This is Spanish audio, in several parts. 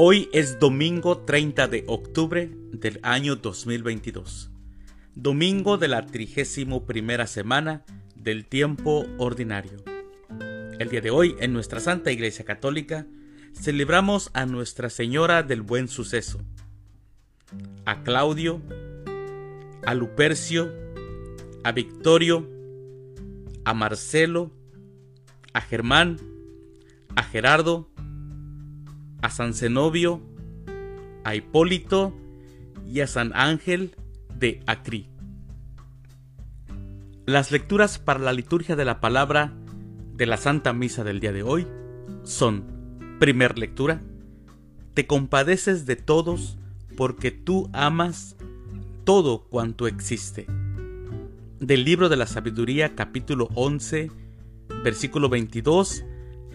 Hoy es domingo 30 de octubre del año 2022, domingo de la trigésimo primera semana del tiempo ordinario. El día de hoy, en nuestra Santa Iglesia Católica, celebramos a Nuestra Señora del Buen Suceso, a Claudio, a Lupercio, a Victorio, a Marcelo, a Germán, a Gerardo, a San Zenobio, a Hipólito y a San Ángel de Acri. Las lecturas para la liturgia de la palabra de la Santa Misa del día de hoy son, primer lectura, te compadeces de todos porque tú amas todo cuanto existe. Del libro de la sabiduría capítulo 11, versículo 22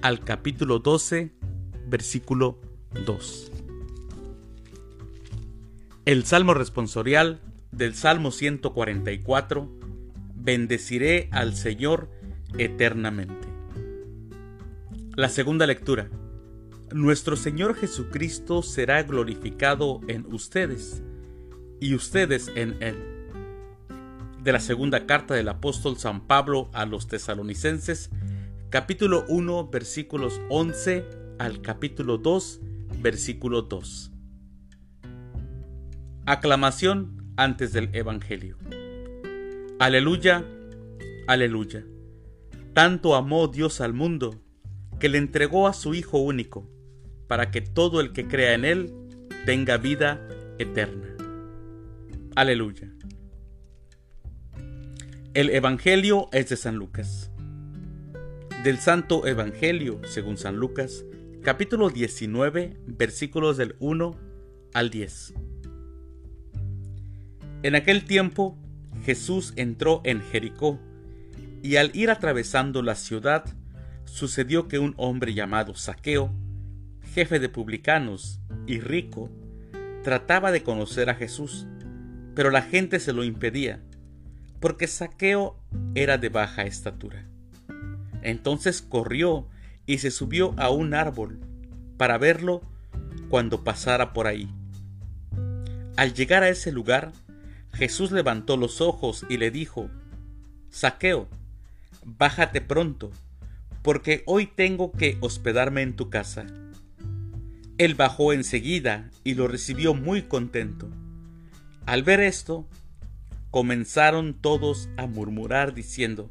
al capítulo 12, versículo 2. El Salmo responsorial del Salmo 144, Bendeciré al Señor eternamente. La segunda lectura. Nuestro Señor Jesucristo será glorificado en ustedes y ustedes en Él. De la segunda carta del apóstol San Pablo a los tesalonicenses, capítulo 1, versículos 11 al capítulo 2, versículo 2. Aclamación antes del Evangelio. Aleluya, aleluya. Tanto amó Dios al mundo, que le entregó a su Hijo único, para que todo el que crea en Él tenga vida eterna. Aleluya. El Evangelio es de San Lucas. Del Santo Evangelio, según San Lucas, capítulo 19, versículos del 1 al 10. En aquel tiempo Jesús entró en Jericó, y al ir atravesando la ciudad, sucedió que un hombre llamado Saqueo, jefe de publicanos y rico, trataba de conocer a Jesús, pero la gente se lo impedía, porque Saqueo era de baja estatura. Entonces corrió y se subió a un árbol para verlo cuando pasara por ahí. Al llegar a ese lugar, Jesús levantó los ojos y le dijo, Saqueo, bájate pronto, porque hoy tengo que hospedarme en tu casa. Él bajó enseguida y lo recibió muy contento. Al ver esto, comenzaron todos a murmurar diciendo,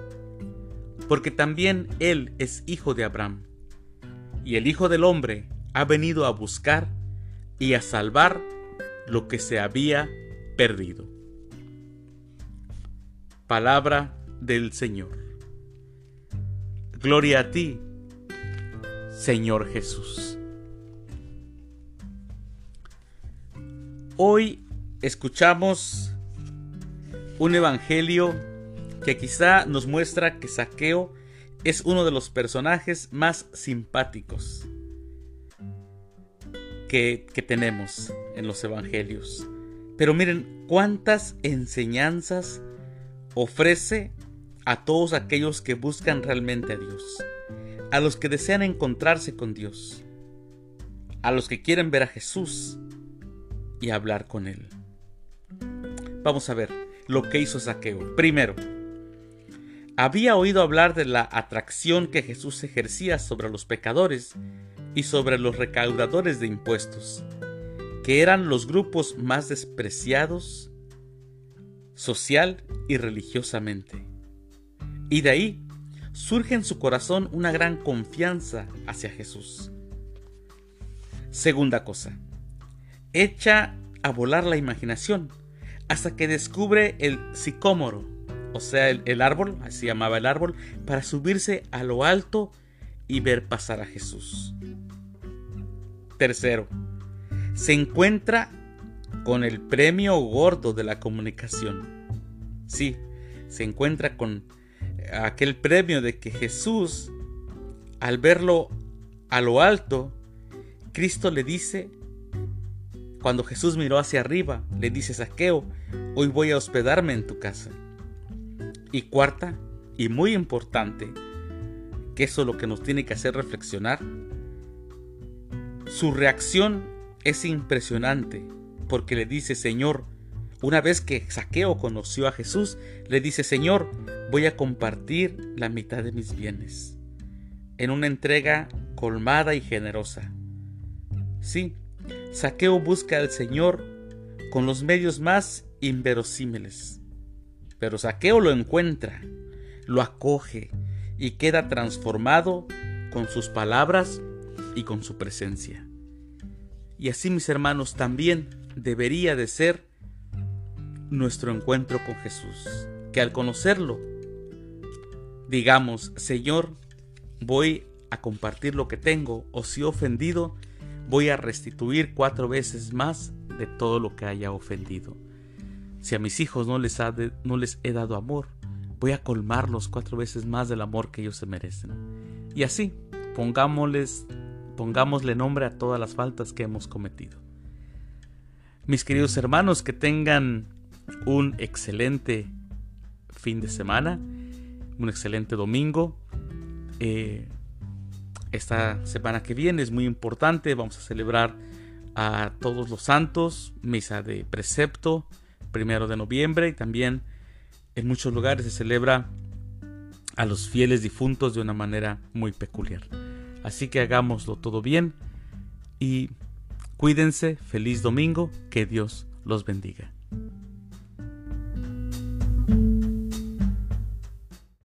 porque también él es hijo de Abraham. Y el Hijo del Hombre ha venido a buscar y a salvar lo que se había perdido. Palabra del Señor. Gloria a ti, Señor Jesús. Hoy escuchamos un evangelio que quizá nos muestra que Saqueo es uno de los personajes más simpáticos que, que tenemos en los evangelios. Pero miren cuántas enseñanzas ofrece a todos aquellos que buscan realmente a Dios, a los que desean encontrarse con Dios, a los que quieren ver a Jesús y hablar con Él. Vamos a ver lo que hizo Saqueo. Primero, había oído hablar de la atracción que Jesús ejercía sobre los pecadores y sobre los recaudadores de impuestos, que eran los grupos más despreciados social y religiosamente. Y de ahí surge en su corazón una gran confianza hacia Jesús. Segunda cosa, echa a volar la imaginación hasta que descubre el sicómoro o sea, el, árbol, así llamaba el árbol, para subirse a lo alto y ver pasar a Jesús. Tercero, se encuentra con el premio gordo de la comunicación. Sí, se encuentra con aquel premio de que Jesús, al verlo a lo alto, Cristo le dice, cuando Jesús miró hacia arriba, le dice Saqueo, hoy voy a hospedarme en tu casa. Y cuarta, y muy importante, que eso es lo que nos tiene que hacer reflexionar, su reacción es impresionante, porque le dice, Señor, una vez que Saqueo conoció a Jesús, le dice, Señor, voy a compartir la mitad de mis bienes, en una entrega colmada y generosa. Sí, Saqueo busca al Señor con los medios más inverosímiles. Pero Saqueo lo encuentra, lo acoge y queda transformado con sus palabras y con su presencia. Y así mis hermanos también debería de ser nuestro encuentro con Jesús, que al conocerlo digamos, Señor, voy a compartir lo que tengo, o si he ofendido, voy a restituir cuatro veces más de todo lo que haya ofendido. Si a mis hijos no les, no les he dado amor, voy a colmarlos cuatro veces más del amor que ellos se merecen. Y así, pongámosles, pongámosle nombre a todas las faltas que hemos cometido. Mis queridos hermanos, que tengan un excelente fin de semana, un excelente domingo. Eh, esta semana que viene es muy importante. Vamos a celebrar a todos los santos, misa de precepto, primero de noviembre, y también en muchos lugares se celebra a los fieles difuntos de una manera muy peculiar. Así que hagámoslo todo bien y cuídense, feliz domingo, que Dios los bendiga.